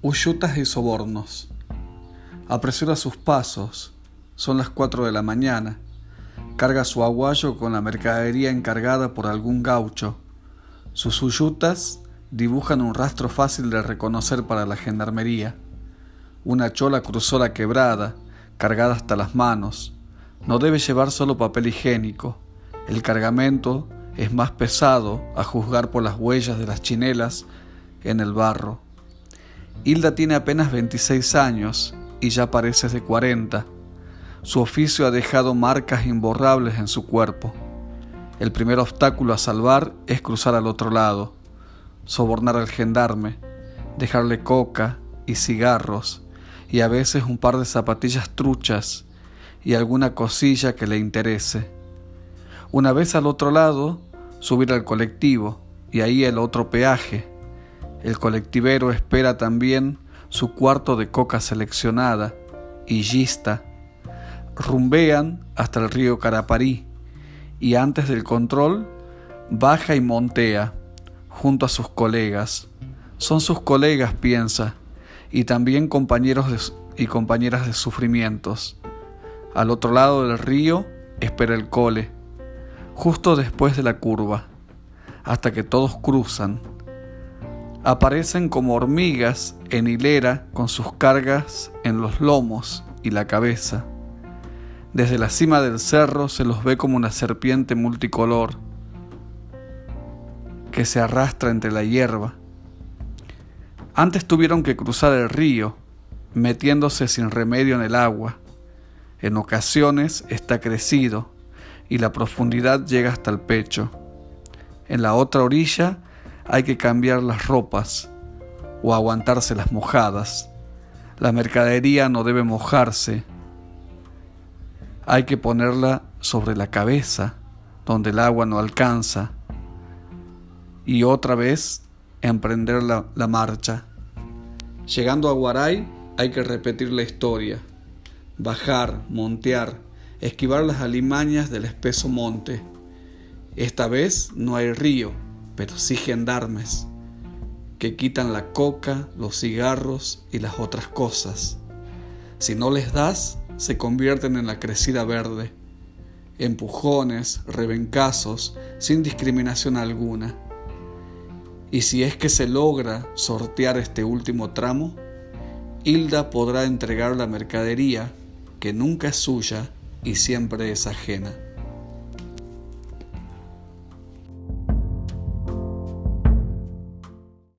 Uyutas y sobornos. Apresura sus pasos. Son las cuatro de la mañana. Carga su aguayo con la mercadería encargada por algún gaucho. Sus uyutas dibujan un rastro fácil de reconocer para la gendarmería. Una chola cruzó la quebrada, cargada hasta las manos. No debe llevar solo papel higiénico. El cargamento es más pesado a juzgar por las huellas de las chinelas en el barro. Hilda tiene apenas 26 años y ya parece de 40. Su oficio ha dejado marcas imborrables en su cuerpo. El primer obstáculo a salvar es cruzar al otro lado, sobornar al gendarme, dejarle coca y cigarros y a veces un par de zapatillas truchas y alguna cosilla que le interese. Una vez al otro lado, subir al colectivo y ahí el otro peaje el colectivero espera también su cuarto de coca seleccionada y gista. Rumbean hasta el río Caraparí y antes del control baja y montea junto a sus colegas. Son sus colegas, piensa, y también compañeros y compañeras de sufrimientos. Al otro lado del río espera el cole, justo después de la curva, hasta que todos cruzan aparecen como hormigas en hilera con sus cargas en los lomos y la cabeza. Desde la cima del cerro se los ve como una serpiente multicolor que se arrastra entre la hierba. Antes tuvieron que cruzar el río, metiéndose sin remedio en el agua. En ocasiones está crecido y la profundidad llega hasta el pecho. En la otra orilla hay que cambiar las ropas o aguantarse las mojadas. La mercadería no debe mojarse. Hay que ponerla sobre la cabeza, donde el agua no alcanza. Y otra vez emprender la, la marcha. Llegando a Guaray hay que repetir la historia. Bajar, montear, esquivar las alimañas del espeso monte. Esta vez no hay río pero sí gendarmes que quitan la coca, los cigarros y las otras cosas. Si no les das, se convierten en la crecida verde, empujones, rebencazos, sin discriminación alguna. Y si es que se logra sortear este último tramo, Hilda podrá entregar la mercadería que nunca es suya y siempre es ajena.